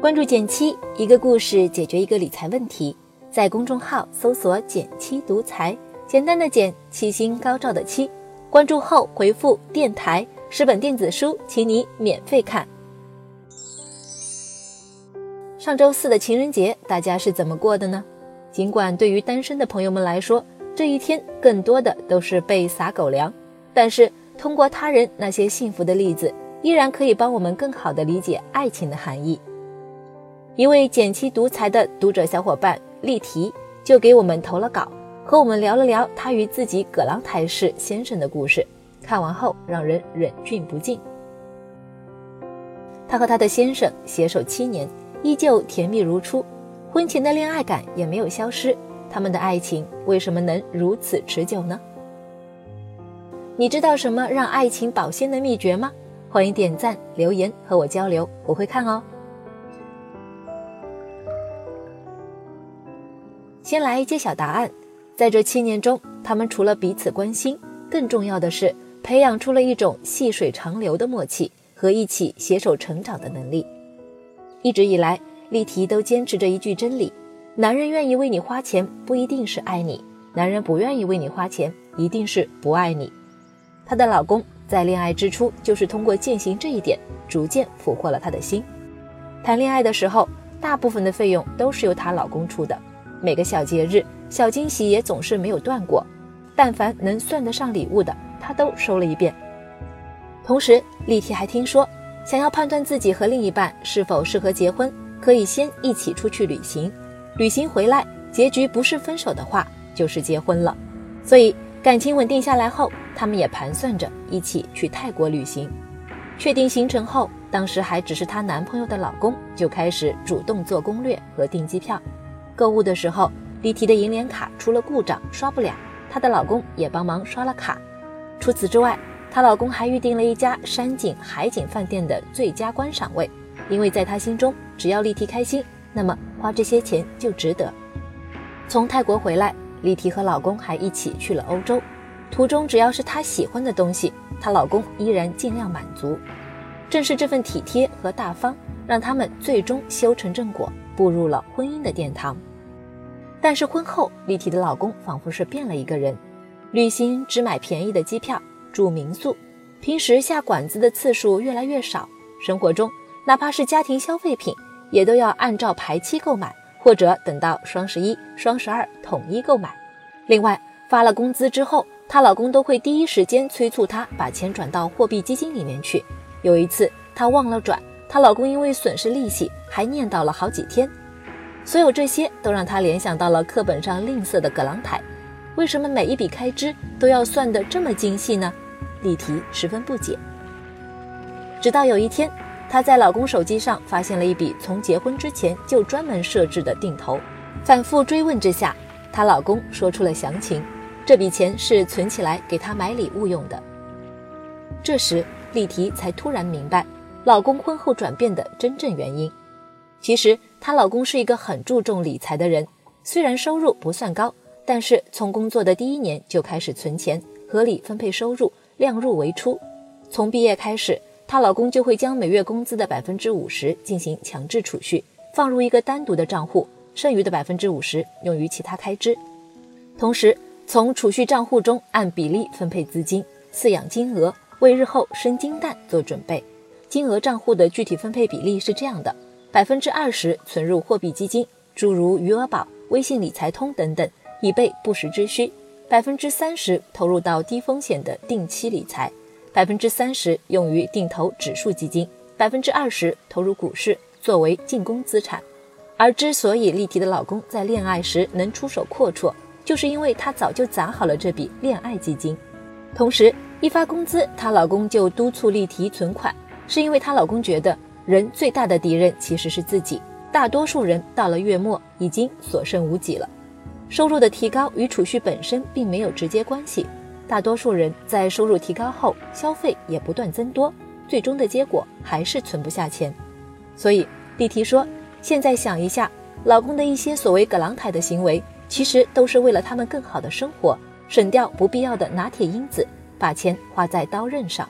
关注减七，一个故事解决一个理财问题。在公众号搜索“减七独裁，简单的减，七星高照的七。关注后回复“电台”，十本电子书，请你免费看。上周四的情人节，大家是怎么过的呢？尽管对于单身的朋友们来说，这一天更多的都是被撒狗粮，但是通过他人那些幸福的例子。依然可以帮我们更好地理解爱情的含义。一位减妻独裁的读者小伙伴丽缇就给我们投了稿，和我们聊了聊她与自己葛朗台式先生的故事。看完后让人忍俊不禁。她和她的先生携手七年，依旧甜蜜如初，婚前的恋爱感也没有消失。他们的爱情为什么能如此持久呢？你知道什么让爱情保鲜的秘诀吗？欢迎点赞、留言和我交流，我会看哦。先来揭晓答案，在这七年中，他们除了彼此关心，更重要的是培养出了一种细水长流的默契和一起携手成长的能力。一直以来，丽缇都坚持着一句真理：男人愿意为你花钱，不一定是爱你；男人不愿意为你花钱，一定是不爱你。她的老公。在恋爱之初，就是通过践行这一点，逐渐俘获了她的心。谈恋爱的时候，大部分的费用都是由她老公出的，每个小节日、小惊喜也总是没有断过。但凡能算得上礼物的，他都收了一遍。同时，丽缇还听说，想要判断自己和另一半是否适合结婚，可以先一起出去旅行，旅行回来，结局不是分手的话，就是结婚了。所以。感情稳定下来后，他们也盘算着一起去泰国旅行。确定行程后，当时还只是她男朋友的老公就开始主动做攻略和订机票。购物的时候，丽缇的银联卡出了故障，刷不了，她的老公也帮忙刷了卡。除此之外，她老公还预定了一家山景海景饭店的最佳观赏位，因为在他心中，只要丽缇开心，那么花这些钱就值得。从泰国回来。丽缇和老公还一起去了欧洲，途中只要是她喜欢的东西，她老公依然尽量满足。正是这份体贴和大方，让他们最终修成正果，步入了婚姻的殿堂。但是婚后，丽缇的老公仿佛是变了一个人，旅行只买便宜的机票，住民宿，平时下馆子的次数越来越少。生活中，哪怕是家庭消费品，也都要按照排期购买。或者等到双十一、双十二统一购买。另外，发了工资之后，她老公都会第一时间催促她把钱转到货币基金里面去。有一次，她忘了转，她老公因为损失利息还念叨了好几天。所有这些都让她联想到了课本上吝啬的葛朗台。为什么每一笔开支都要算得这么精细呢？丽缇十分不解。直到有一天。她在老公手机上发现了一笔从结婚之前就专门设置的定投，反复追问之下，她老公说出了详情。这笔钱是存起来给她买礼物用的。这时，丽缇才突然明白老公婚后转变的真正原因。其实，她老公是一个很注重理财的人，虽然收入不算高，但是从工作的第一年就开始存钱，合理分配收入，量入为出。从毕业开始。她老公就会将每月工资的百分之五十进行强制储蓄，放入一个单独的账户，剩余的百分之五十用于其他开支。同时，从储蓄账户中按比例分配资金，饲养金额，为日后生金蛋做准备。金额账户的具体分配比例是这样的：百分之二十存入货币基金，诸如余额宝、微信理财通等等，以备不时之需；百分之三十投入到低风险的定期理财。百分之三十用于定投指数基金，百分之二十投入股市作为进攻资产。而之所以丽缇的老公在恋爱时能出手阔绰，就是因为他早就攒好了这笔恋爱基金。同时，一发工资，她老公就督促丽缇存款，是因为她老公觉得人最大的敌人其实是自己。大多数人到了月末已经所剩无几了，收入的提高与储蓄本身并没有直接关系。大多数人在收入提高后，消费也不断增多，最终的结果还是存不下钱。所以丽缇说：“现在想一下，老公的一些所谓‘葛朗台’的行为，其实都是为了他们更好的生活，省掉不必要的拿铁因子，把钱花在刀刃上。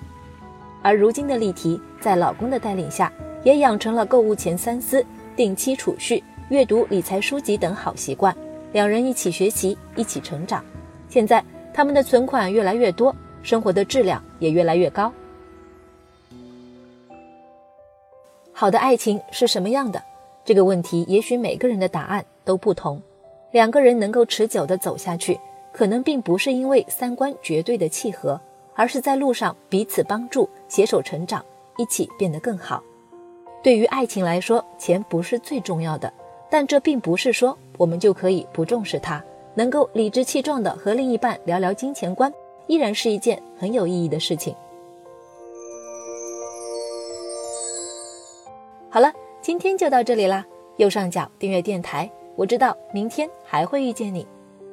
而如今的丽缇，在老公的带领下，也养成了购物前三思、定期储蓄、阅读理财书籍等好习惯，两人一起学习，一起成长。现在他们的存款越来越多，生活的质量也越来越高。好的爱情是什么样的？这个问题也许每个人的答案都不同。两个人能够持久的走下去，可能并不是因为三观绝对的契合，而是在路上彼此帮助，携手成长，一起变得更好。对于爱情来说，钱不是最重要的，但这并不是说我们就可以不重视它。能够理直气壮的和另一半聊聊金钱观，依然是一件很有意义的事情。好了，今天就到这里啦。右上角订阅电台，我知道明天还会遇见你。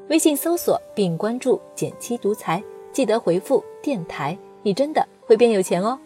微信搜索并关注“减七独裁，记得回复“电台”，你真的会变有钱哦。